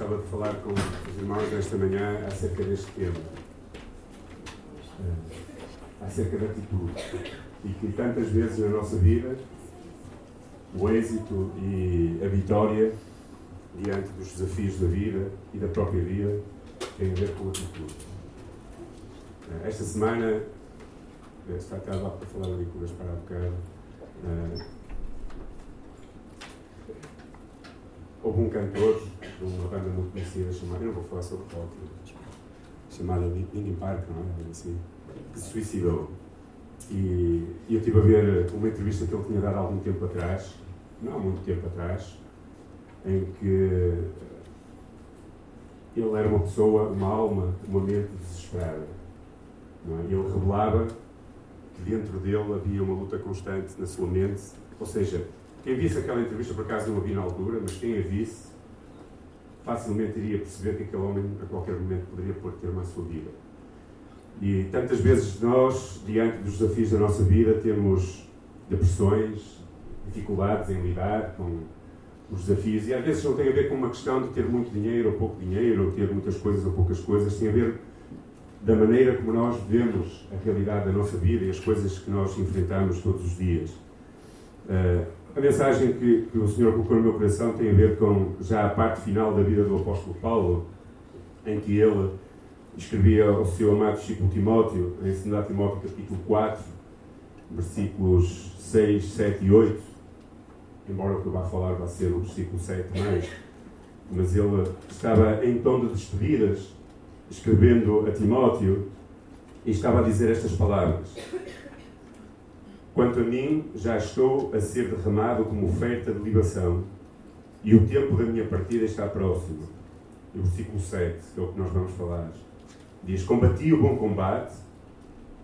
gostava de falar com os irmãos nesta manhã acerca deste tema, uh, acerca da atitude. E que tantas vezes na nossa vida o êxito e a vitória diante dos desafios da vida e da própria vida tem a ver com a atitude. Uh, esta semana, eh, está cá para falar ali com o Gaspar há bocado, uh, houve um cantor de uma banda muito conhecida chamada, eu não vou falar sobre rock, chamada Linkin Park, não é? Assim, que se suicidou. E eu estive a ver uma entrevista que ele tinha dado há algum tempo atrás, não há muito tempo atrás, em que ele era uma pessoa, uma alma, uma mente desesperada. Não é? Ele revelava que dentro dele havia uma luta constante na sua mente, ou seja, quem visse aquela entrevista, por acaso não a vi na altura, mas quem a visse, facilmente iria perceber que aquele homem, a qualquer momento, poderia pôr termo à sua vida. E tantas vezes nós, diante dos desafios da nossa vida, temos depressões, dificuldades em lidar com os desafios, e às vezes não tem a ver com uma questão de ter muito dinheiro ou pouco dinheiro, ou ter muitas coisas ou poucas coisas, tem a ver da maneira como nós vemos a realidade da nossa vida e as coisas que nós enfrentamos todos os dias. Uh, a mensagem que, que, o Senhor colocou no meu coração tem a ver com já a parte final da vida do apóstolo Paulo, em que ele escrevia ao seu amado discípulo Timóteo, em 2 Timóteo capítulo 4, versículos 6, 7 e 8, embora o que eu vá falar vá ser o versículo 7 mais, mas ele estava em tom de despedidas, escrevendo a Timóteo, e estava a dizer estas palavras. Quanto a mim, já estou a ser derramado como oferta de libação, e o tempo da minha partida está próximo. O versículo 7, que é o que nós vamos falar, diz: Combati o bom combate,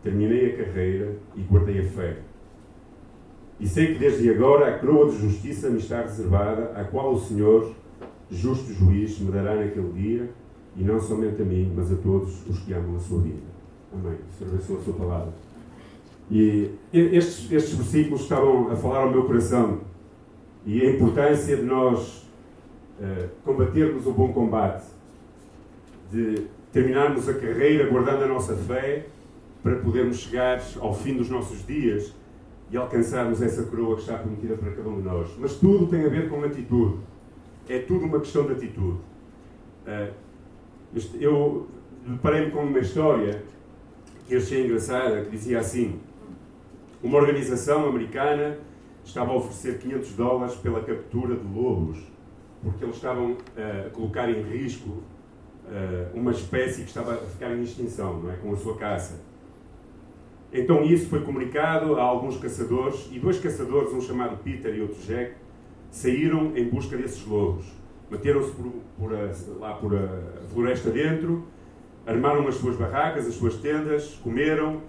terminei a carreira e guardei a fé. E sei que desde agora a coroa de justiça me está reservada, a qual o Senhor, justo juiz, me dará naquele dia, e não somente a mim, mas a todos os que amam a sua vida. Amém. Senhor, abençoe a sua palavra. E estes, estes versículos estavam a falar ao meu coração e a importância de nós uh, combatermos o bom combate, de terminarmos a carreira guardando a nossa fé para podermos chegar ao fim dos nossos dias e alcançarmos essa coroa que está prometida para cada um de nós. Mas tudo tem a ver com atitude. É tudo uma questão de atitude. Uh, eu deparei-me com uma história que achei engraçada, que dizia assim: uma organização americana estava a oferecer 500 dólares pela captura de lobos, porque eles estavam uh, a colocar em risco uh, uma espécie que estava a ficar em extinção, não é? com a sua caça. Então isso foi comunicado a alguns caçadores, e dois caçadores, um chamado Peter e outro Jack, saíram em busca desses lobos. Meteram-se a, lá por a floresta dentro, armaram as suas barracas, as suas tendas, comeram,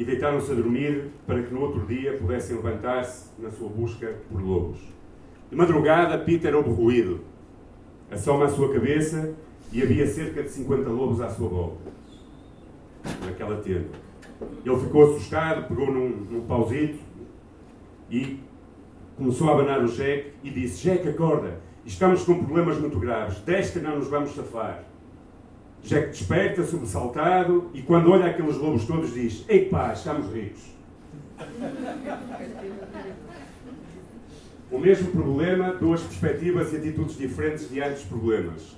e deitaram-se a dormir para que no outro dia pudessem levantar-se na sua busca por lobos. De madrugada, Peter houve ruído. Assoma a sua cabeça e havia cerca de 50 lobos à sua volta, naquela tenda. Ele ficou assustado, pegou num, num pauzito e começou a abanar o Jack e disse: Jack, acorda, estamos com problemas muito graves, desta não nos vamos safar. Jack desperta, sobressaltado, e quando olha aqueles lobos todos diz: Ei pá, estamos ricos. O mesmo problema, duas perspectivas e atitudes diferentes diante dos problemas.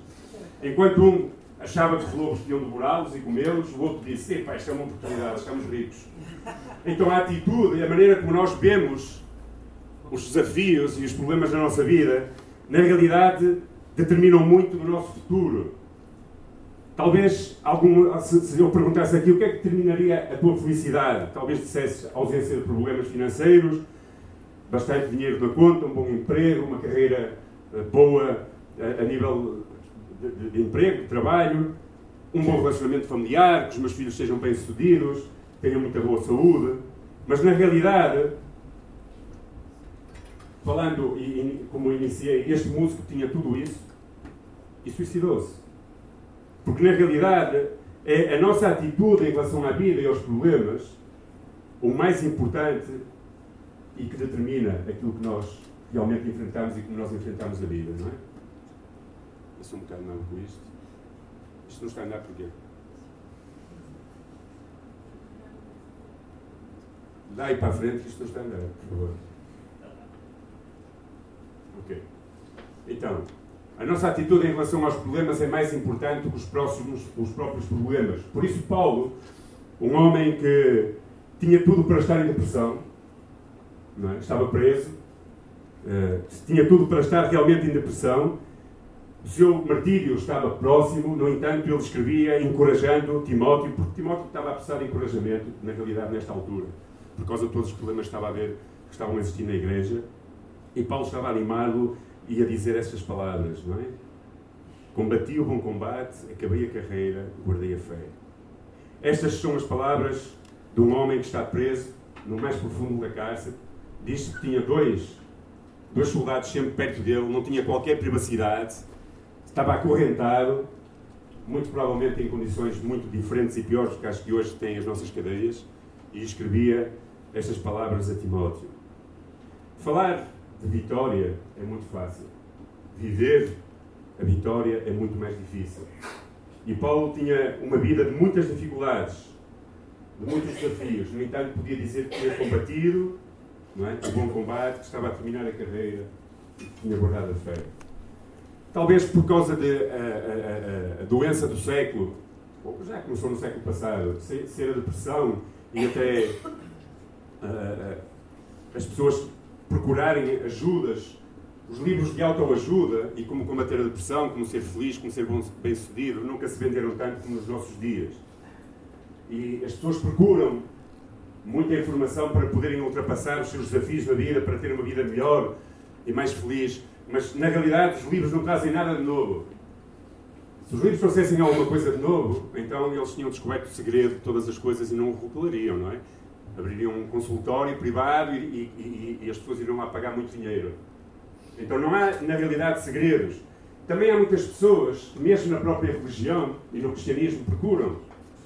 Enquanto um achava que os lobos tinham devorá-los e comê-los, o outro disse: Ei pá, isto é uma oportunidade, estamos ricos. Então a atitude e a maneira como nós vemos os desafios e os problemas da nossa vida, na realidade, determinam muito do nosso futuro Talvez algum, se, eu perguntasse aqui o que é que determinaria a tua felicidade, talvez dissesse ausência de problemas financeiros, bastante dinheiro na conta, um bom emprego, uma carreira eh, boa a, a nível de, de, de, emprego, de trabalho, um bom relacionamento familiar, que os meus filhos sejam bem-sucedidos, tenham muita boa saúde. Mas na realidade, falando e, e como iniciei, este músico tinha tudo isso e suicidou-se. Porque, na realidade, é a nossa atitude em relação à vida e aos problemas o mais importante e que determina aquilo que nós realmente enfrentamos e como nós enfrentamos a vida, não é? Eu sou um bocado novo com isto. Isto não está a andar porquê? Dá aí para a frente que isto não está a andar, por favor. Ok. Então, a nossa atitude em relação aos problemas é mais importante que os, próximos, os próprios problemas. Por isso, Paulo, um homem que tinha tudo para estar em depressão, é? estava preso, uh, tinha tudo para estar realmente em depressão, o seu martírio estava próximo, no entanto, ele escrevia encorajando Timóteo, porque Timóteo estava a precisar de encorajamento, na realidade, nesta altura, por causa de todos os problemas que estava a ver, que estavam a existir na igreja, e Paulo estava a animá-lo e a dizer estas palavras, não é? Combati o bom combate, acabei a carreira, guardei a fé. Estas são as palavras de um homem que está preso no mais profundo da cárcere. Diz que tinha dois, dois soldados sempre perto dele, não tinha qualquer privacidade, estava acorrentado, muito provavelmente em condições muito diferentes e piores do que as que hoje têm as nossas cadeias, e escrevia estas palavras a Timóteo. Falar de vitória é muito fácil. Viver a vitória é muito mais difícil. E Paulo tinha uma vida de muitas dificuldades, de muitos desafios. No entanto, podia dizer que tinha combatido não é? o bom combate, que estava a terminar a carreira e que tinha guardado a fé. Talvez por causa da a, a, a, doença do século, ou já começou no século passado, ser a depressão e até as pessoas procurarem ajudas, os livros de autoajuda e como combater a depressão, como ser feliz, como ser bem-sucedido, nunca se venderam tanto como nos nossos dias. E as pessoas procuram muita informação para poderem ultrapassar os seus desafios na vida, para terem uma vida melhor e mais feliz. Mas, na realidade, os livros não trazem nada de novo. Se os livros trouxessem alguma coisa de novo, então eles tinham descoberto o segredo de todas as coisas e não o revelariam, não é? Abririam um consultório privado e, e, e, as pessoas iriam lá pagar muito dinheiro. Então não há, na realidade, segredos. Também há muitas pessoas, mesmo na própria religião e no cristianismo, procuram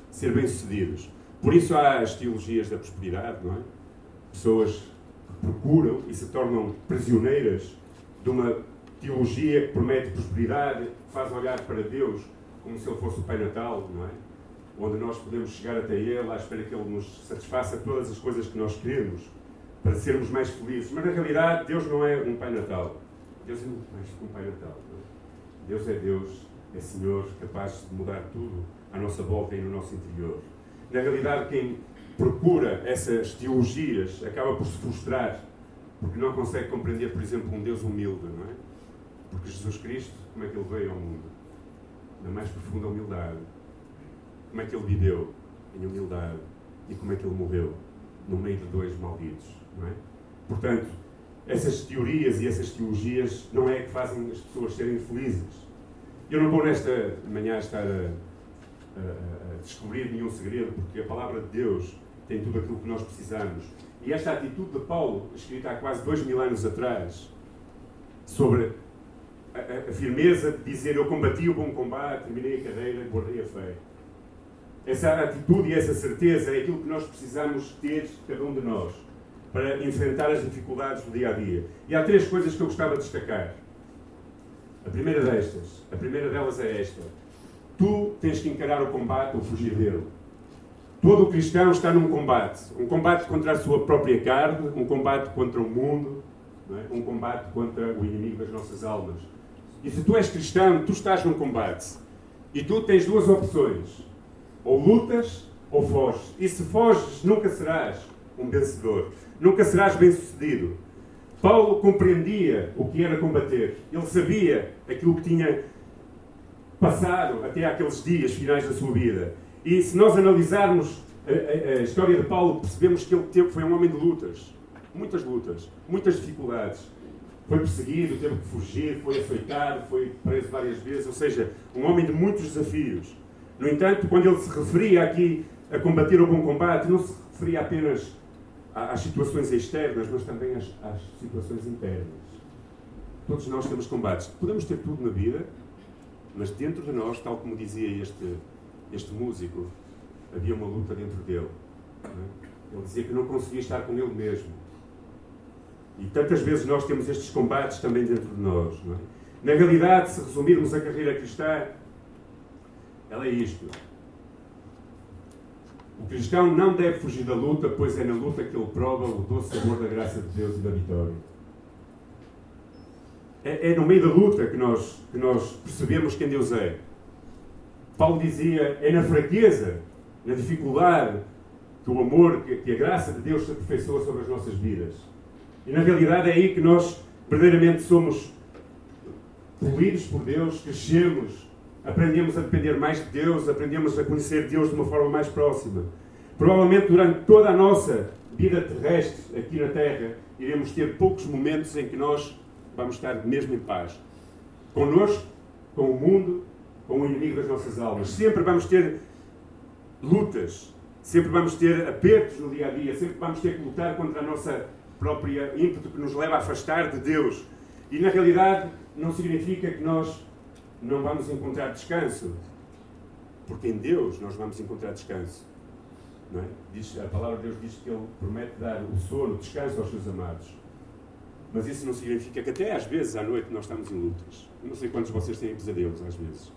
ser bem-sucedidos. Por isso há as teologias da prosperidade, não é? Pessoas que procuram e se tornam prisioneiras de uma teologia que promete prosperidade, que faz olhar para Deus como se ele fosse o Pai Natal, não é? Onde nós podemos chegar até Ele à espera que Ele nos satisfaça todas as coisas que nós queremos para sermos mais felizes. Mas na realidade, Deus não é um Pai Natal. Deus é muito mais que um Pai Natal. É? Deus é Deus, é Senhor, capaz de mudar tudo à nossa volta e no nosso interior. Na realidade, quem procura essas teologias acaba por se frustrar, porque não consegue compreender, por exemplo, um Deus humilde, não é? Porque Jesus Cristo, como é que ele veio ao mundo? Na mais profunda humildade como é que ele viveu em humildade e como é que ele morreu no meio de dois malditos, não é? Portanto, essas teorias e essas teologias não é que fazem as pessoas serem felizes. Eu não vou nesta manhã estar a, a, a descobrir nenhum segredo, porque a palavra de Deus tem tudo aquilo que nós precisamos. E esta atitude de Paulo, escrita há quase dois mil anos atrás, sobre a, a, firmeza de dizer eu combati o bom combate, terminei a cadeira, guardei a fé. Essa atitude e essa certeza é aquilo que nós precisamos ter, cada um de nós, para enfrentar as dificuldades do dia a dia. E há três coisas que eu gostava de destacar. A primeira destas, a primeira delas é esta: tu tens que encarar o combate ou fugir dele. Todo cristão está num combate. Um combate contra a sua própria carne, um combate contra o mundo, é? um combate contra o inimigo das nossas almas. E se tu és cristão, tu estás num combate. E tu tens duas opções. Ou lutas ou foges. E se foges, nunca serás um vencedor. Nunca serás bem-sucedido. Paulo compreendia o que era combater. Ele sabia aquilo que tinha passado até aqueles dias finais da sua vida. E se nós analisarmos a, a, a história de Paulo, percebemos que ele teve, foi um homem de lutas. Muitas lutas, muitas dificuldades. Foi perseguido, teve que fugir, foi açoitado, foi preso várias vezes. Ou seja, um homem de muitos desafios. No entanto, quando ele se referia aqui a combater o bom combate, não se referia apenas às situações externas, mas também às, às situações internas. Todos nós temos combates. Podemos ter tudo na vida, mas dentro de nós, tal como dizia este, este músico, havia uma luta dentro dele. É? Ele dizia que não conseguia estar com ele mesmo. E tantas vezes nós temos estes combates também dentro de nós. É? Na realidade, se resumirmos a carreira cristã, ela é isto. O cristão não deve fugir da luta, pois é na luta que ele prova o doce sabor da graça de Deus e da vitória. É, é no meio da luta que nós, que nós percebemos quem Deus é. Paulo dizia: é na fraqueza, na dificuldade, que o amor, que, que a graça de Deus se aperfeiçoa sobre as nossas vidas. E na realidade é aí que nós verdadeiramente somos polidos por Deus, crescemos, aprendemos a depender mais de Deus, aprendemos a conhecer Deus de uma forma mais próxima. Provavelmente durante toda a nossa vida terrestre aqui na Terra, iremos ter poucos momentos em que nós vamos estar mesmo em paz. Connosco, com o mundo, com o inimigo das nossas almas. Sempre vamos ter lutas, sempre vamos ter apertos no dia a dia, sempre vamos ter que lutar contra a nossa própria ímpeto que nos leva a afastar de Deus. E na realidade não significa que nós não vamos encontrar descanso, porque em Deus nós vamos encontrar descanso. É? diz, a palavra de Deus diz que Ele promete dar o sono, o descanso aos seus amados. Mas isso não significa que até às vezes à noite nós estamos em lutas. Eu não sei quantos de vocês têm pesadelos às vezes.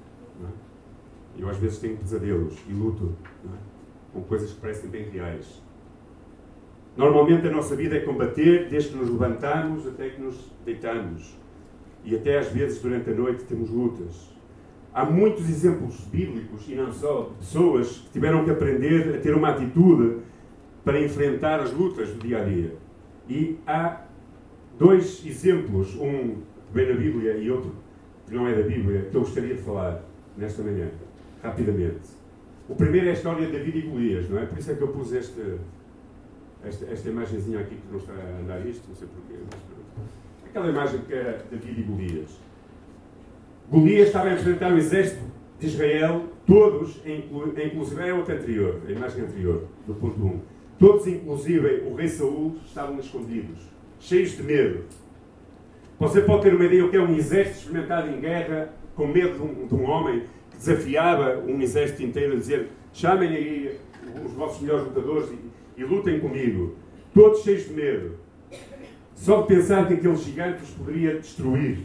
É? Eu às vezes tenho pesadelos e luto é? com coisas que parecem bem reais. Normalmente a nossa vida é combater desde que nos levantamos até que nos deitamos. E até às vezes durante a noite temos lutas. Há muitos exemplos bíblicos e não só de pessoas que tiveram que aprender a ter uma atitude para enfrentar as lutas do dia a dia. E há dois exemplos, um vem na Bíblia e outro que não é da Bíblia, que eu gostaria de falar nesta manhã, rapidamente. O primeiro é a história de David e Golias, não é? Por isso é que eu pus este, esta, esta imagenzinha aqui que não está a andar isto, não sei porquê. Mas, aquela imagem que era David e Golias. Golias estava a enfrentar o exército de Israel, todos, inclusive é outra anterior, a imagem anterior, do ponto 1. Todos, inclusive o rei Saul, estavam escondidos, cheios de medo. Você pode ter uma ideia o que é um exército experimentado em guerra, com medo de um, de um homem que desafiava um exército inteiro a dizer chamem aí os vossos melhores lutadores e, e lutem comigo. Todos cheios de medo. Só de pensar que aquele gigante os poderia destruir.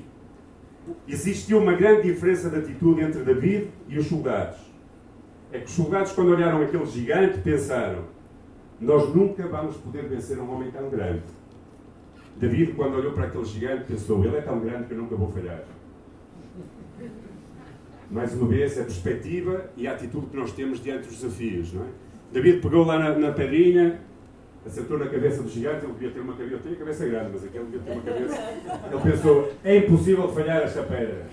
Existia uma grande diferença de atitude entre David e os soldados. É que os soldados, quando olharam aquele gigante, pensaram: Nós nunca vamos poder vencer um homem tão grande. David, quando olhou para aquele gigante, pensou: Ele é tão grande que eu nunca vou falhar. Mais uma vez, a perspectiva e a atitude que nós temos diante dos desafios. Não é? David pegou lá na, na pedrinha, acertou na cabeça do gigante, ele devia ter uma cabeça, eu tenho a cabeça grande, mas aquele devia ter uma cabeça. Ele pensou: é impossível falhar esta pedra.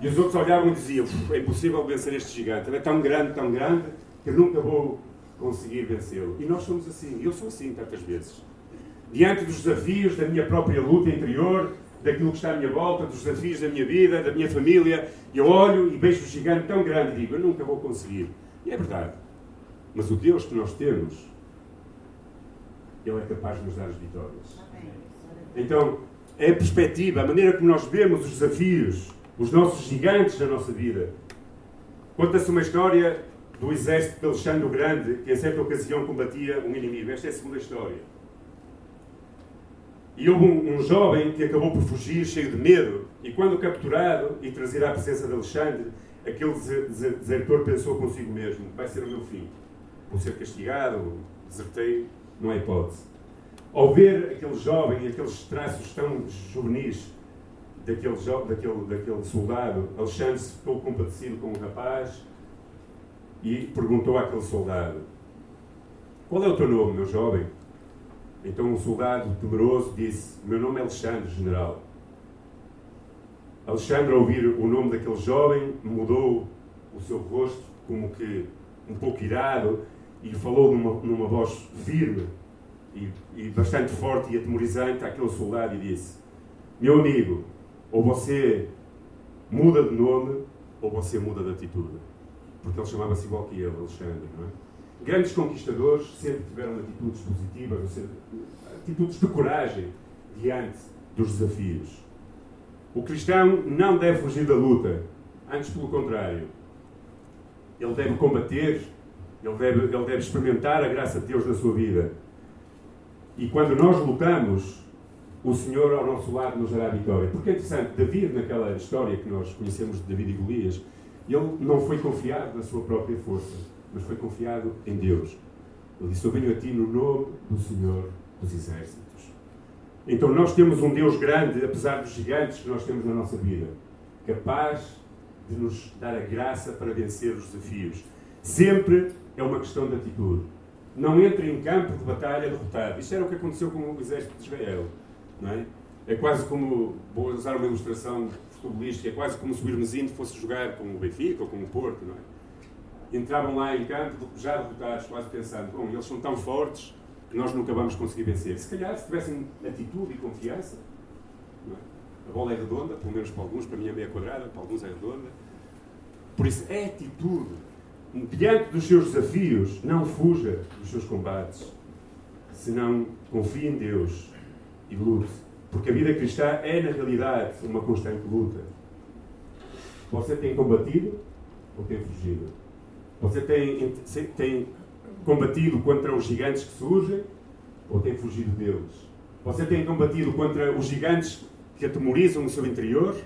E os outros olhavam e diziam: é impossível vencer este gigante. Ele é tão grande, tão grande, que nunca vou conseguir vencê-lo. E nós somos assim, eu sou assim tantas vezes diante dos desafios da minha própria luta interior, daquilo que está à minha volta, dos desafios da minha vida, da minha família, eu olho e vejo o gigante tão grande e digo, eu nunca vou conseguir. E é verdade. Mas o Deus que nós temos, Ele é capaz de nos dar as vitórias. Então, é a perspectiva, a maneira como nós vemos os desafios, os nossos gigantes na nossa vida. Conta-se uma história do exército de Alexandre o Grande, que em certa ocasião combatia um inimigo. Esta é a segunda história. E houve um, um, jovem que acabou por fugir, cheio de medo, e quando capturado e trazido à presença de Alexandre, aquele desertor pensou consigo mesmo: vai ser o meu fim. Vou ser castigado, desertei, não há hipótese. Ao ver aquele jovem e aqueles traços tão juvenis daquele, daquele, daquele soldado, Alexandre ficou compadecido com o rapaz e perguntou àquele soldado: Qual é o teu nome, meu jovem? Então um soldado temeroso disse: Meu nome é Alexandre, general. Alexandre, ao ouvir o nome daquele jovem, mudou o seu rosto, como que um pouco irado, e falou numa, numa voz firme e, e bastante forte e atemorizante àquele soldado e disse: Meu amigo, ou você muda de nome, ou você muda de atitude. Porque ele chamava-se igual que ele, Alexandre, não é? Grandes conquistadores sempre tiveram atitudes positivas, ou seja, atitudes de coragem diante dos desafios. O cristão não deve fugir da luta, antes pelo contrário. Ele deve combater, ele deve, ele deve experimentar a graça de Deus na sua vida. E quando nós lutamos, o Senhor ao nosso lado nos dará vitória. Porque é interessante, David, naquela história que nós conhecemos de David e Golias, ele não foi confiado na sua própria força, mas foi confiado em Deus. Ele disse: Eu venho a ti no nome do Senhor dos Exércitos. Então nós temos um Deus grande, apesar dos gigantes que nós temos na nossa vida, capaz de nos dar a graça para vencer os desafios. Sempre é uma questão de atitude. Não entre em campo de batalha derrotado. Isto era o que aconteceu com o exército de Israel. Não é? é quase como, vou usar uma ilustração futebolística, é quase como se o Irmezinho fosse jogar com o Benfica ou com o Porto. Não é? Entravam lá em campo já derrotados, quase pensando, bom, eles são tão fortes que nós nunca vamos conseguir vencer. Se calhar, se tivessem atitude e confiança, é? a bola é redonda, pelo menos para alguns, para mim é meia quadrada, para alguns é redonda. Por isso, é atitude. Diante dos seus desafios, não fuja dos seus combates, senão confie em Deus e lute. Porque a vida cristã é, na realidade, uma constante luta. Você tem combatido ou tem fugido? Você tem, tem combatido contra os gigantes que surgem ou tem fugido deles? Você tem combatido contra os gigantes que atemorizam no seu interior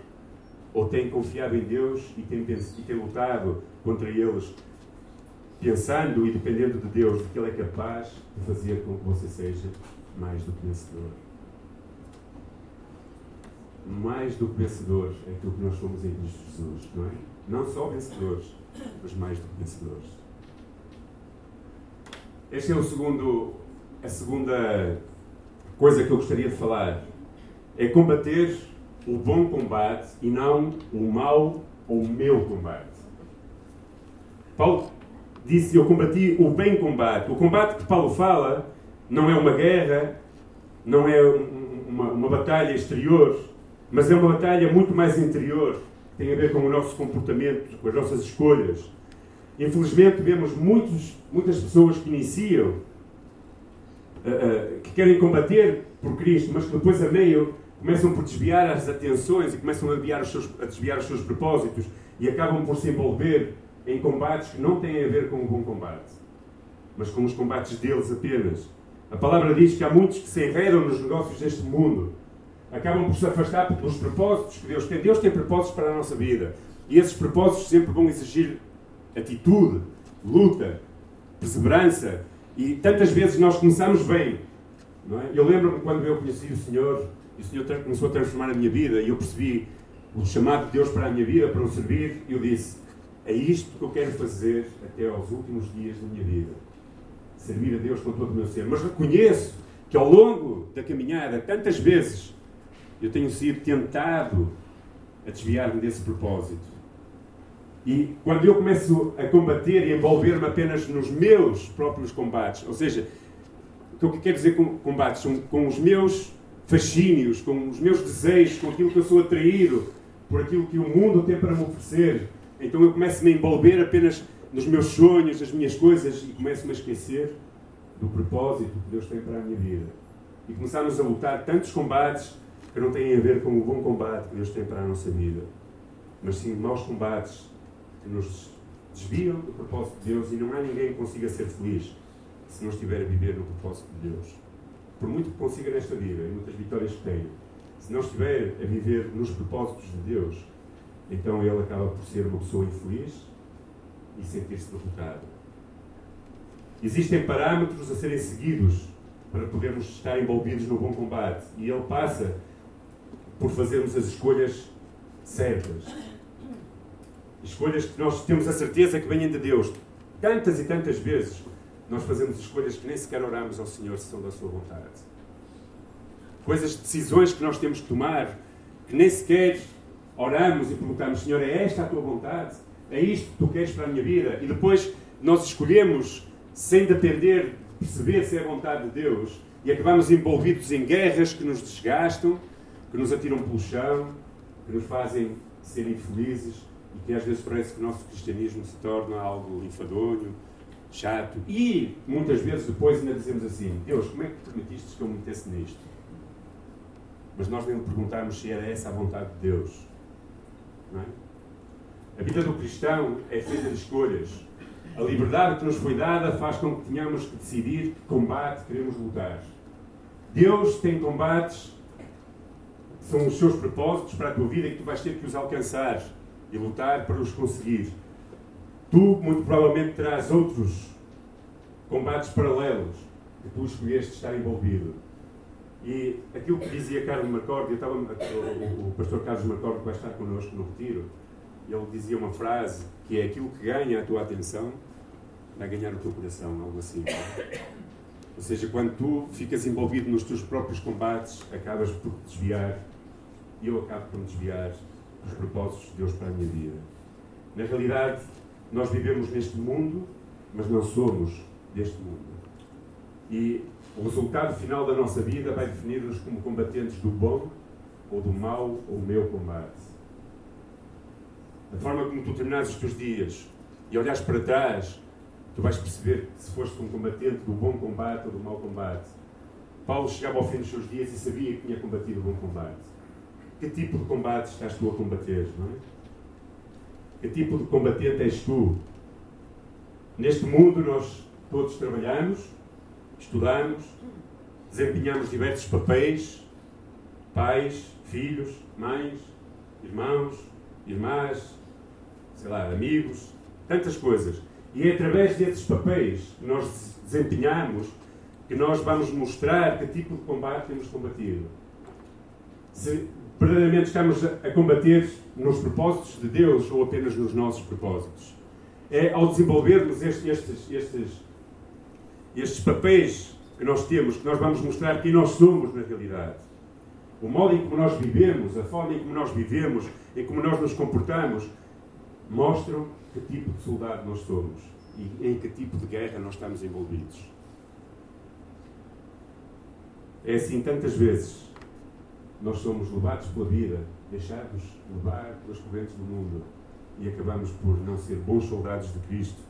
ou tem confiado em Deus e tem, e tem lutado contra eles, pensando e dependendo de Deus, de que Ele é capaz de fazer com que você seja mais do que vencedor? Mais do que vencedores é aquilo que nós somos em Cristo Jesus, não é? Não só vencedores, mas mais do que vencedores. Este é o segundo, a segunda coisa que eu gostaria de falar. É combater o bom combate e não o mau ou o meu combate. Paulo disse: Eu combati o bem combate. O combate que Paulo fala não é uma guerra, não é uma, uma batalha exterior, mas é uma batalha muito mais interior. Tem a ver com o nosso comportamento, com as nossas escolhas. Infelizmente, vemos muitos, muitas pessoas que iniciam, uh, uh, que querem combater por Cristo, mas que depois, a meio, começam por desviar as atenções e começam a desviar os seus, a desviar os seus propósitos e acabam por se envolver em combates que não têm a ver com o bom combate, mas com os combates deles apenas. A palavra diz que há muitos que se enredam nos negócios deste mundo, acabam por se afastar dos propósitos que Deus tem. Deus tem propósitos para a nossa vida e esses propósitos sempre vão exigir atitude, luta, perseverança. E tantas vezes nós começamos bem. É? Eu lembro-me quando eu conheci o Senhor, e o Senhor começou a transformar a minha vida, e eu percebi o chamado de Deus para a minha vida, para o servir, e eu disse: é isto que eu quero fazer até aos últimos dias da minha vida. Servir a Deus com todo o meu ser. Mas reconheço que ao longo da caminhada, tantas vezes, eu tenho sido tentado a desviar-me desse propósito. E quando eu começo a combater e envolver-me apenas nos meus próprios combates, ou seja, o que quer dizer com combates? São com os meus fascínios, com os meus desejos, com aquilo que eu sou atraído por aquilo que o mundo tem para me oferecer. Então eu começo-me a envolver apenas nos meus sonhos, nas minhas coisas e começo-me a esquecer do propósito que Deus tem para a minha vida. E começamos a lutar tantos combates que não têm a ver com o bom combate que Deus tem para a nossa vida, mas sim maus combates que nos desviam do propósito de Deus e não há ninguém que consiga ser feliz se não estiver a viver no propósito de Deus. Por muito que consiga nesta vida e muitas vitórias que tenha, se não estiver a viver nos propósitos de Deus, então ele acaba por ser uma pessoa infeliz e sentir-se derrotado. Existem parâmetros a serem seguidos para podermos estar envolvidos no bom combate e ele passa por fazermos as escolhas certas. Escolhas que nós temos a certeza que vêm de Deus. Tantas e tantas vezes nós fazemos escolhas que nem sequer oramos ao Senhor se são da Sua vontade. Coisas, decisões que nós temos que tomar, que nem sequer oramos e perguntamos, Senhor, é esta a Tua vontade? É isto que Tu queres para a minha vida? E depois nós escolhemos sem depender de perceber se é a vontade de Deus e acabamos envolvidos em guerras que nos desgastam, que nos atiram pelo chão, que nos fazem ser infelizes e que às vezes parece que o nosso cristianismo se torna algo enfadonho, chato. E muitas vezes depois ainda dizemos assim: Deus, como é que permitiste que eu me metesse nisto? Mas nós nem perguntarmos se era essa a vontade de Deus. É? A vida do cristão é feita de escolhas. A liberdade que nos foi dada faz com que tenhamos que decidir que combate queremos lutar. Deus tem combates são os seus propósitos para a tua vida e que tu vais ter que os alcançar e lutar para os conseguir. Tu, muito provavelmente, terás outros combates paralelos que tu escolheste estar envolvido. E aquilo que dizia Carlos Marcordi, estava, o, o, pastor Carlos Marcordi vai estar connosco no retiro, ele dizia uma frase que é aquilo que ganha a tua atenção vai ganhar o teu coração, algo assim. Ou seja, quando tu ficas envolvido nos teus próprios combates, acabas por te desviar, e eu acabo por me desviar dos propósitos de Deus para a minha vida. Na realidade, nós vivemos neste mundo, mas não somos deste mundo. E o resultado final da nossa vida vai definir-nos como combatentes do bom ou do mau ou meu combate. A forma como tu terminares os teus dias e olhares para trás, tu vais perceber se foste um combatente do bom combate ou do mau combate. Paulo chegava ao fim dos seus dias e sabia que tinha combatido o bom combate. Que tipo de combate estás tu a combater, não é? Que tipo de combatente és tu? Neste mundo nós todos trabalhamos, estudamos, desempenhamos diversos papéis, pais, filhos, mães, irmãos, irmãs, sei lá, amigos, tantas coisas. E é através desses papéis que nós desempenhamos que nós vamos mostrar que tipo de combate temos combatido. Se verdadeiramente estamos a combater nos propósitos de Deus ou apenas nos nossos propósitos. É ao desenvolvermos estes, estes, estes, estes papéis que nós temos, que nós vamos mostrar quem nós somos na realidade. O modo em como nós vivemos, a forma em como nós vivemos, em como nós nos comportamos, mostram que tipo de soldado nós somos e em que tipo de guerra nós estamos envolvidos. É assim tantas vezes. Nós somos levados pela vida, deixados levar pelas correntes do mundo e acabamos por não ser bons soldados de Cristo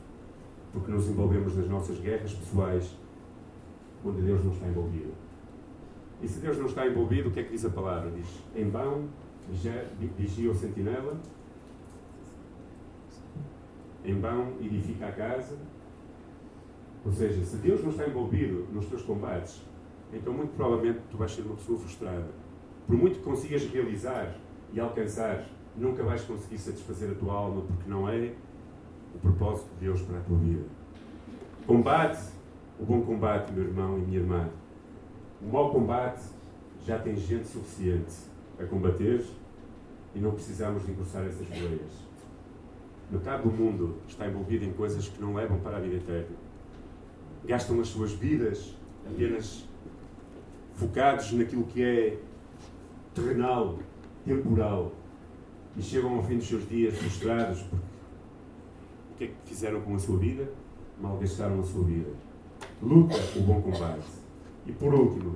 porque nos envolvemos nas nossas guerras pessoais onde Deus não está envolvido. E se Deus não está envolvido, o que é que diz a palavra? Diz: em vão vigia o sentinela em vão edifica a casa. Ou seja, se Deus não está envolvido nos teus combates, então muito provavelmente tu vais ser uma pessoa frustrada. Por muito que consigas realizar e alcançar, nunca vais conseguir satisfazer a tua alma porque não é o propósito de Deus para a tua vida. Combate o bom combate, meu irmão e minha irmã. O mau combate já tem gente suficiente a combater e não precisamos de encurtar essas boleias. Metade do mundo está envolvido em coisas que não levam para a vida eterna. Gastam as suas vidas apenas focados naquilo que é terrenal, temporal, e chegam ao fim dos seus dias frustrados porque o que é que fizeram com a sua vida? Malgastaram a sua vida. Luta o bom combate. E por último,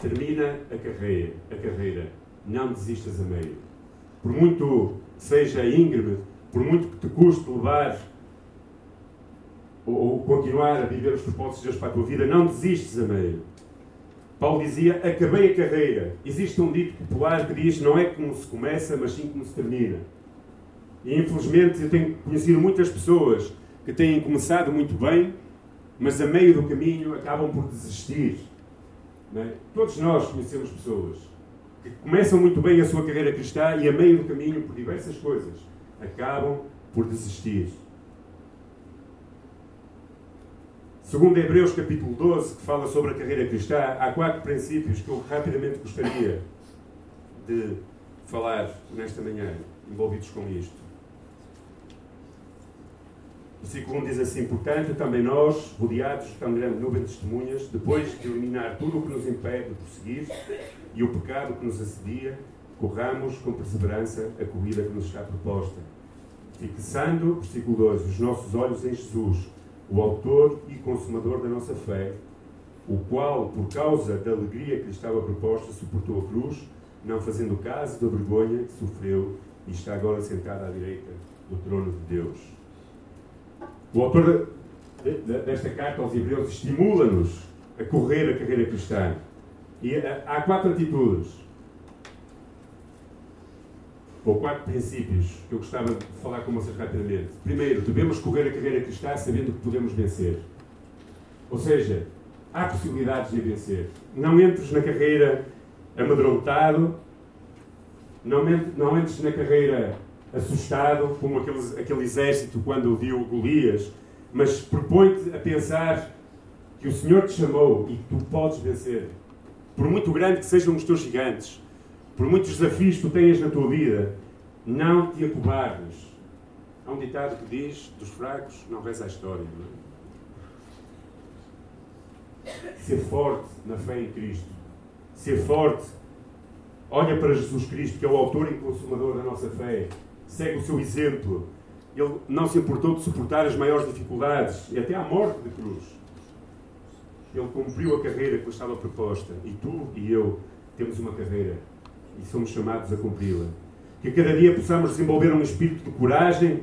termina a carreira, a carreira. Não desistas a meio. Por muito seja íngreme, por muito que te custe levar ou, ou continuar a viver os propósitos de Deus para a tua vida, não desistes a meio. Paulo dizia: Acabei a carreira. Existe um dito popular que diz: Não é como se começa, mas sim como se termina. E infelizmente eu tenho conhecido muitas pessoas que têm começado muito bem, mas a meio do caminho acabam por desistir. É? Todos nós conhecemos pessoas que começam muito bem a sua carreira cristã e a meio do caminho, por diversas coisas, acabam por desistir. Segundo Hebreus capítulo 12, que fala sobre a carreira cristã, há quatro princípios que eu rapidamente gostaria de falar nesta manhã, envolvidos com isto. Versículo 1 diz assim: Portanto, também nós, rodeados de tão grande nuvem de testemunhas, depois de eliminar tudo o que nos impede de prosseguir e o pecado que nos assedia, corramos com perseverança a corrida que nos está proposta. Fixando, versículo 2, os nossos olhos em Jesus, o Autor e Consumador da nossa fé, o qual, por causa da alegria que lhe estava proposta, suportou a cruz, não fazendo caso da vergonha que sofreu e está agora sentado à direita do trono de Deus. O autor desta carta aos Hebreus estimula-nos a correr a carreira cristã e eh, há quatro atitudes, ou quatro princípios que eu gostava de falar com vocês rapidamente. Primeiro, devemos correr a carreira cristã sabendo que podemos vencer. Ou seja, há possibilidades de vencer. Não entres na carreira amedrontado, não, não entres na carreira assustado, como aquele, aquele exército quando viu Golias, mas propõe-te a pensar que o Senhor te chamou e que tu podes vencer. Por muito grande que sejam os teus gigantes, por muitos desafios que tu tenhas na tua vida, não te acobardes. Há um ditado que diz: dos fracos não reza a história. É? Ser forte na fé em Cristo. Ser forte. Olha para Jesus Cristo, que é o autor e consumador da nossa fé segue o seu exemplo. Ele não se importou de suportar as maiores dificuldades e até à morte de cruz. Ele cumpriu a carreira que lhe estava proposta. E tu e eu temos uma carreira e somos chamados a cumpri-la. Que cada dia possamos desenvolver um espírito de coragem,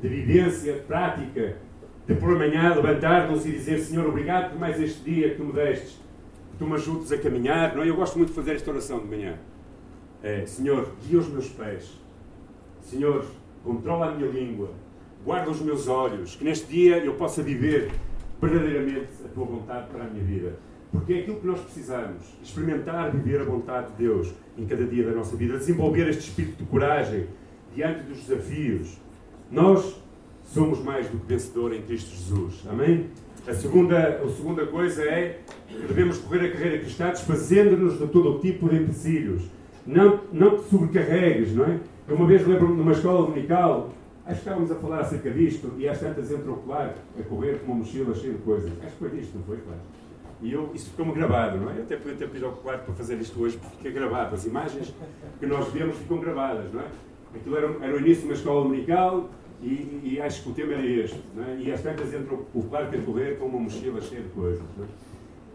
de vivência, de prática, de por amanhã levantar-nos e dizer: Senhor, obrigado por mais este dia que tu me destes, que tu me ajudes a caminhar. Não, é? eu gosto muito de fazer esta oração de manhã. É, Senhor, guia os meus pés Senhor, controla a minha língua, guarda os meus olhos, que neste dia eu possa viver verdadeiramente a tua vontade para a minha vida. Porque é aquilo que nós precisamos, experimentar viver a vontade de Deus em cada dia da nossa vida, desenvolver este espírito de coragem diante dos desafios. Nós somos mais do que vencedor em Cristo Jesus. Amém? A segunda, a segunda coisa é que devemos correr a carreira cristã desfazendo-nos de todo o tipo de empecilhos. Não, não te sobrecarregues, não é? Eu uma vez lembro-me numa escola dominical, acho que estávamos a falar acerca disto, e às tantas entrou claro a correr com uma mochila cheia de coisas. Acho que foi disto, não foi, claro? E eu, isso ficou-me gravado, não é? Eu até podia ter pedido ao claro para fazer isto hoje, porque fica gravado. As imagens que nós vemos ficam gravadas, não é? Aquilo era, era o início de uma escola dominical e, e, acho que o tema era este, não é? E às tantas entrou o claro a correr com uma mochila cheia de coisas, não é?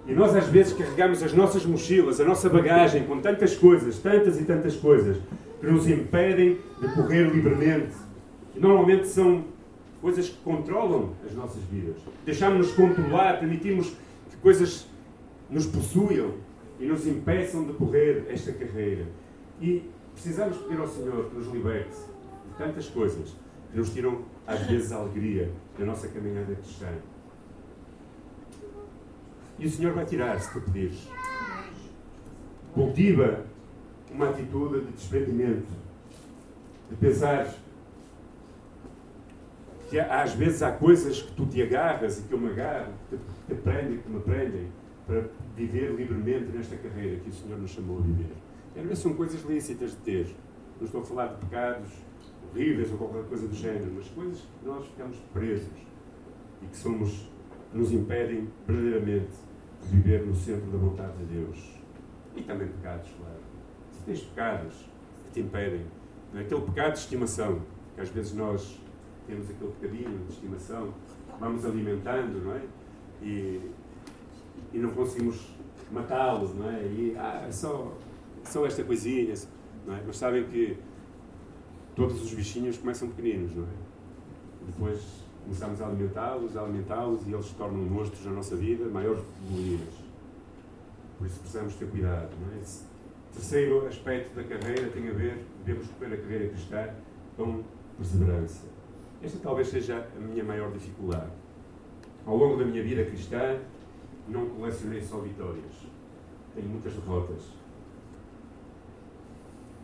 E nós às vezes carregamos as nossas mochilas, a nossa bagagem com tantas coisas, tantas e tantas coisas, que nos impedem de correr livremente. E normalmente são coisas que controlam as nossas vidas. Deixamos-nos controlar, permitimos que coisas nos possuam e nos impeçam de correr esta carreira. E precisamos pedir ao Senhor que nos liberte de tantas coisas que nos tiram, às vezes, a alegria da nossa caminhada cristã. E o Senhor vai tirar, se tu pedires. Cultiva uma atitude de desprendimento, de pensar que às vezes há coisas que tu te agarras e que eu me agarro, que te prendem, que me prendem, para viver livremente nesta carreira que o Senhor nos chamou a viver. E às vezes são coisas lícitas de ter. Não estou a falar de pecados horríveis ou qualquer coisa do género, mas coisas que nós ficamos presos e que somos, nos impedem verdadeiramente de viver no centro da vontade de Deus. E também pecados, claro tens pecados que te impedem. É? Aquele pecado de estimação, que às vezes nós temos aquele bocadinho de estimação, vamos alimentando, não é? E, e não conseguimos matá-lo, não é? E ah, é só, só esta coisinha, não é? Mas sabem que todos os bichinhos começam pequeninos, não é? Depois começamos a alimentá-los, a alimentá-los e eles se tornam monstros na nossa vida, maiores volumes. Por isso precisamos ter cuidado, não é? Terceiro aspecto da carreira tem a ver, devemos correr a carreira cristã com perseverança. Esta talvez seja a minha maior dificuldade. Ao longo da minha vida cristã, não colecionei só vitórias. Tenho muitas derrotas.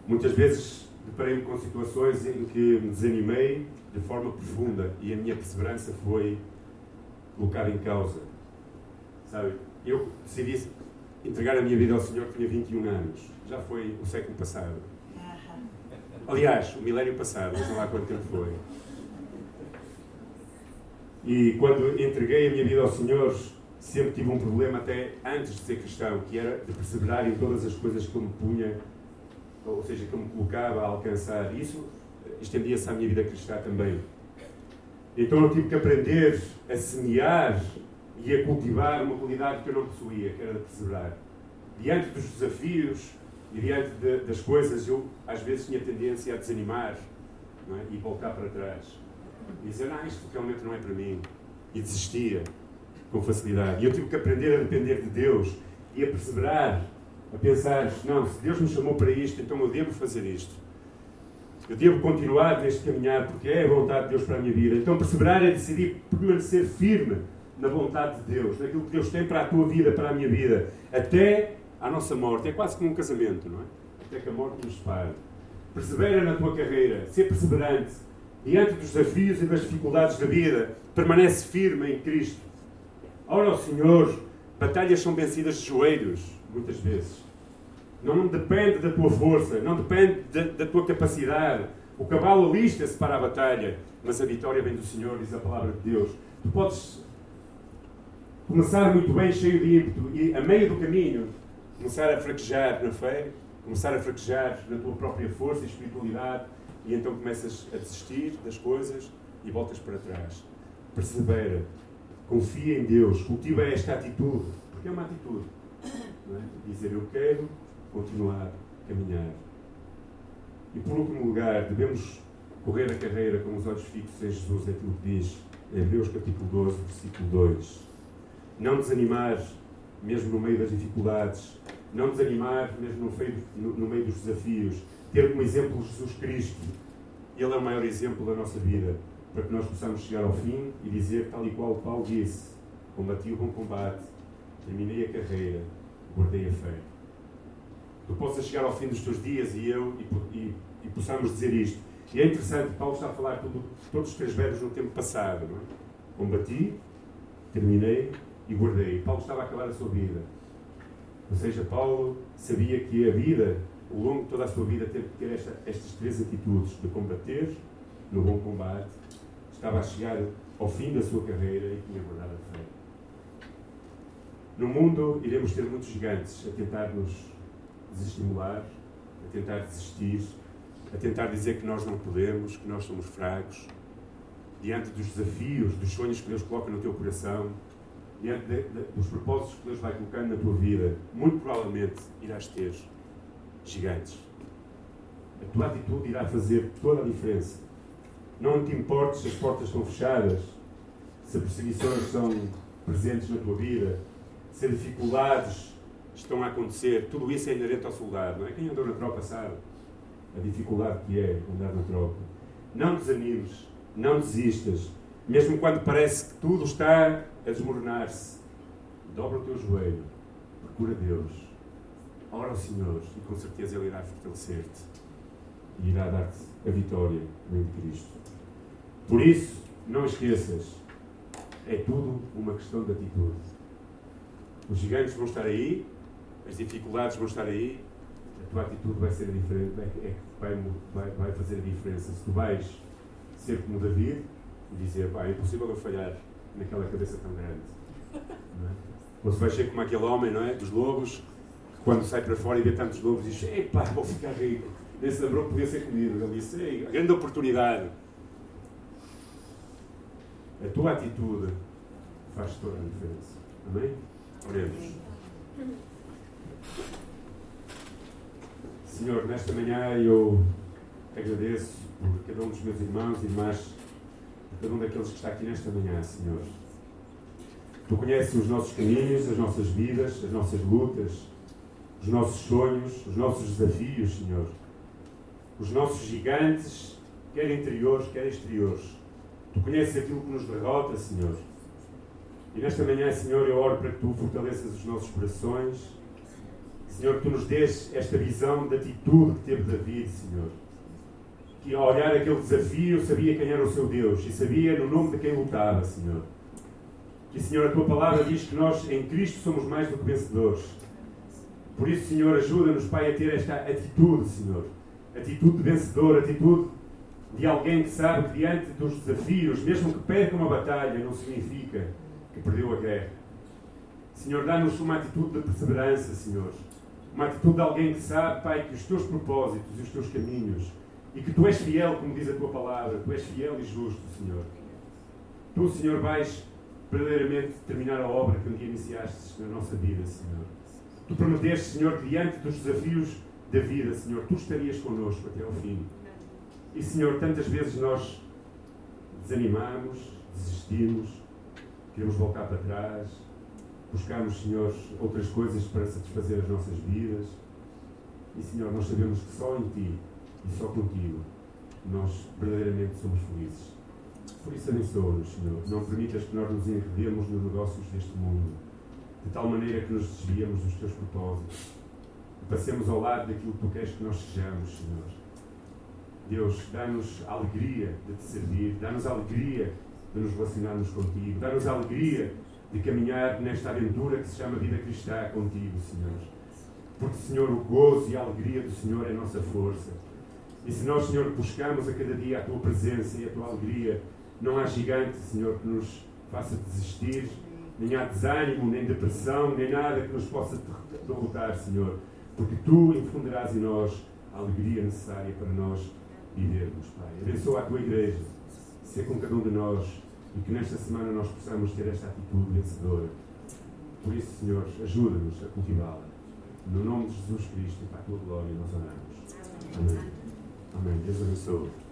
Muitas vezes deparei-me com situações em que me desanimei de forma profunda e a minha perseverança foi colocada em causa. Sabe? Eu decidi entregar a minha vida ao Senhor, tinha 21 anos já foi o século passado. Aliás, o milénio passado, não sei lá quanto tempo foi. E quando entreguei a minha vida ao Senhor, sempre tive um problema até antes de ser cristão, que era de perseverar em todas as coisas que eu me punha, ou seja, que eu me colocava a alcançar. Isso estendia-se à minha vida cristã também. Então eu tive que aprender a semear e a cultivar uma qualidade que eu não possuía, que era de perseverar. Diante dos desafios, e diante de, das coisas, eu às vezes tinha tendência a desanimar é? e voltar para trás. E dizer, ah, isto realmente não é para mim. E desistia com facilidade. E eu tive que aprender a depender de Deus e a perseverar, a pensar, não, se Deus me chamou para isto, então eu devo fazer isto. Eu devo continuar neste caminhar porque é a vontade de Deus para a minha vida. Então perseverar é decidir permanecer firme na vontade de Deus, naquilo que Deus tem para a tua vida, para a minha vida, até à nossa morte. É quase como um casamento, não é? Até que a morte nos separe. Persevera na tua carreira, ser perseverante. Diante dos desafios e das dificuldades da vida, permanece firme em Cristo. Ora ao Senhor, batalhas são vencidas de joelhos, muitas vezes. Não depende da tua força, não depende da, da tua capacidade. O cavalo alista-se para a batalha, mas a vitória vem do Senhor, diz a palavra de Deus. Tu podes começar muito bem, cheio de ímpeto, e a meio do caminho começar a fraquejar na fé, começar a fraquejar na tua própria força e espiritualidade, e então começas a desistir das coisas e voltas para trás. Persevera, confia em Deus, cultiva esta atitude, porque é uma atitude. É? Dizer eu quero continuar a caminhar. E por último lugar, devemos correr a carreira com os olhos fixos em Jesus, é aquilo que diz Hebreus capítulo 12, versículo 2. Não desanimar, mesmo no meio das dificuldades, não desanimar, mesmo no meio, no, no meio dos desafios, ter como exemplo Jesus Cristo. Ele é o maior exemplo da nossa vida, para que nós possamos chegar ao fim e dizer, tal e qual Paulo disse: Combati o bom combate, terminei a carreira, guardei a fé tu possas chegar ao fim dos teus dias e eu e, e, e possamos dizer isto. E é interessante, Paulo está a falar tudo, todos os três verbos no tempo passado. Não é? Combati, terminei e guardei. Paulo estava a acabar a sua vida. Ou seja, Paulo sabia que a vida, ao longo de toda a sua vida, teve que ter esta, estas três atitudes: de combater no bom combate, estava a chegar ao fim da sua carreira e tinha guardado a fé. No mundo, iremos ter muitos gigantes a tentar nos desestimular, a tentar desistir, a tentar dizer que nós não podemos, que nós somos fracos, diante dos desafios, dos sonhos que Deus coloca no teu coração, diante de, de, dos propósitos que Deus vai colocando na tua vida, muito provavelmente irás ter gigantes. A tua atitude irá fazer toda a diferença. Não te importes se as portas estão fechadas, se perseguições são presentes na tua vida, se dificuldades estão a acontecer, tudo isso é inerente ao soldado, não é? Quem andou na tropa sabe a dificuldade que é andar na tropa. Não desanimes, não desistas, mesmo quando parece que tudo está a desmoronar-se. Dobra o teu joelho, procura Deus, ora ao Senhor e com certeza Ele irá fortalecer-te e irá dar-te a vitória em Cristo. Por isso, não esqueças, é tudo uma questão de atitude. Os gigantes vão estar aí, as dificuldades vão estar aí, a tua atitude vai ser diferente, é, é que vai, vai, vai fazer a diferença. Se tu vais ser como David e dizer, pá, é impossível eu falhar naquela cabeça tão grande. É? Ou se ser como aquele homem, não é? Dos lobos, que quando sai para fora e vê tantos lobos diz, ei pá, vou ficar rico. Lembrou que podia ser comido. Ele disse, ei, grande oportunidade. A tua atitude faz toda a diferença. Amém? Oremos. Senhor, nesta manhã eu agradeço por cada um dos meus irmãos e irmãs, cada um daqueles que está aqui nesta manhã, Senhor. Tu conheces os nossos caminhos, as nossas vidas, as nossas lutas, os nossos sonhos, os nossos desafios, Senhor. Os nossos gigantes, quer interiores, quer exteriores. Tu conheces aquilo que nos derrota, Senhor. E nesta manhã, Senhor, eu oro para que tu fortaleças os nossos corações. Senhor, que tu nos dês esta visão de atitude que teve David, Senhor. Que ao olhar aquele desafio sabia quem era o seu Deus e sabia no nome de quem lutava, Senhor. Que, Senhor, a tua palavra diz que nós em Cristo somos mais do que vencedores. Por isso, Senhor, ajuda-nos, Pai, a ter esta atitude, Senhor. Atitude de vencedor, atitude de alguém que sabe que diante dos desafios, mesmo que perca uma batalha, não significa que perdeu a guerra. Senhor, dá-nos uma atitude de perseverança, Senhor. Uma atitude de alguém que sabe, Pai, que os teus propósitos e os teus caminhos, e que tu és fiel, como diz a tua palavra, tu és fiel e justo, Senhor. Tu, Senhor, vais verdadeiramente terminar a obra que um dia iniciaste na nossa vida, Senhor. Tu prometeste, Senhor, que diante dos desafios da vida, Senhor, tu estarias connosco até ao fim. E, Senhor, tantas vezes nós desanimamos, desistimos, queremos voltar para trás, buscarmos, Senhor, outras coisas para satisfazer as nossas vidas. E, Senhor, nós sabemos que só em Ti e só contigo nós verdadeiramente somos felizes. Por isso, abençoa-nos, Senhor. Não permitas que nós nos enredemos nos negócios deste mundo, de tal maneira que nos desviemos dos Teus propósitos passemos ao lado daquilo que tu queres que nós sejamos, Senhor. Deus, dá-nos alegria de te servir, dá-nos alegria de nos relacionarmos contigo, dá-nos alegria de caminhar nesta aventura que se chama vida cristã contigo, Senhor. Porque, Senhor, o gozo e a alegria do Senhor é a nossa força. E se nós, Senhor, buscamos a cada dia a tua presença e a tua alegria, não há gigante, Senhor, que nos faça desistir, nem há desânimo, nem depressão, nem nada que nos possa derrotar, Senhor, porque tu infundirás em nós a alegria necessária para nós vivermos, Pai. Abençoa a tua igreja, ser com cada um de nós e que nesta semana nós possamos ter esta atitude vencedora. Por isso, Senhor, ajuda-nos a cultivá-la. No nome de Jesus Cristo e para a tua glória nós oramos. Amém. Amém. Deus abençoe.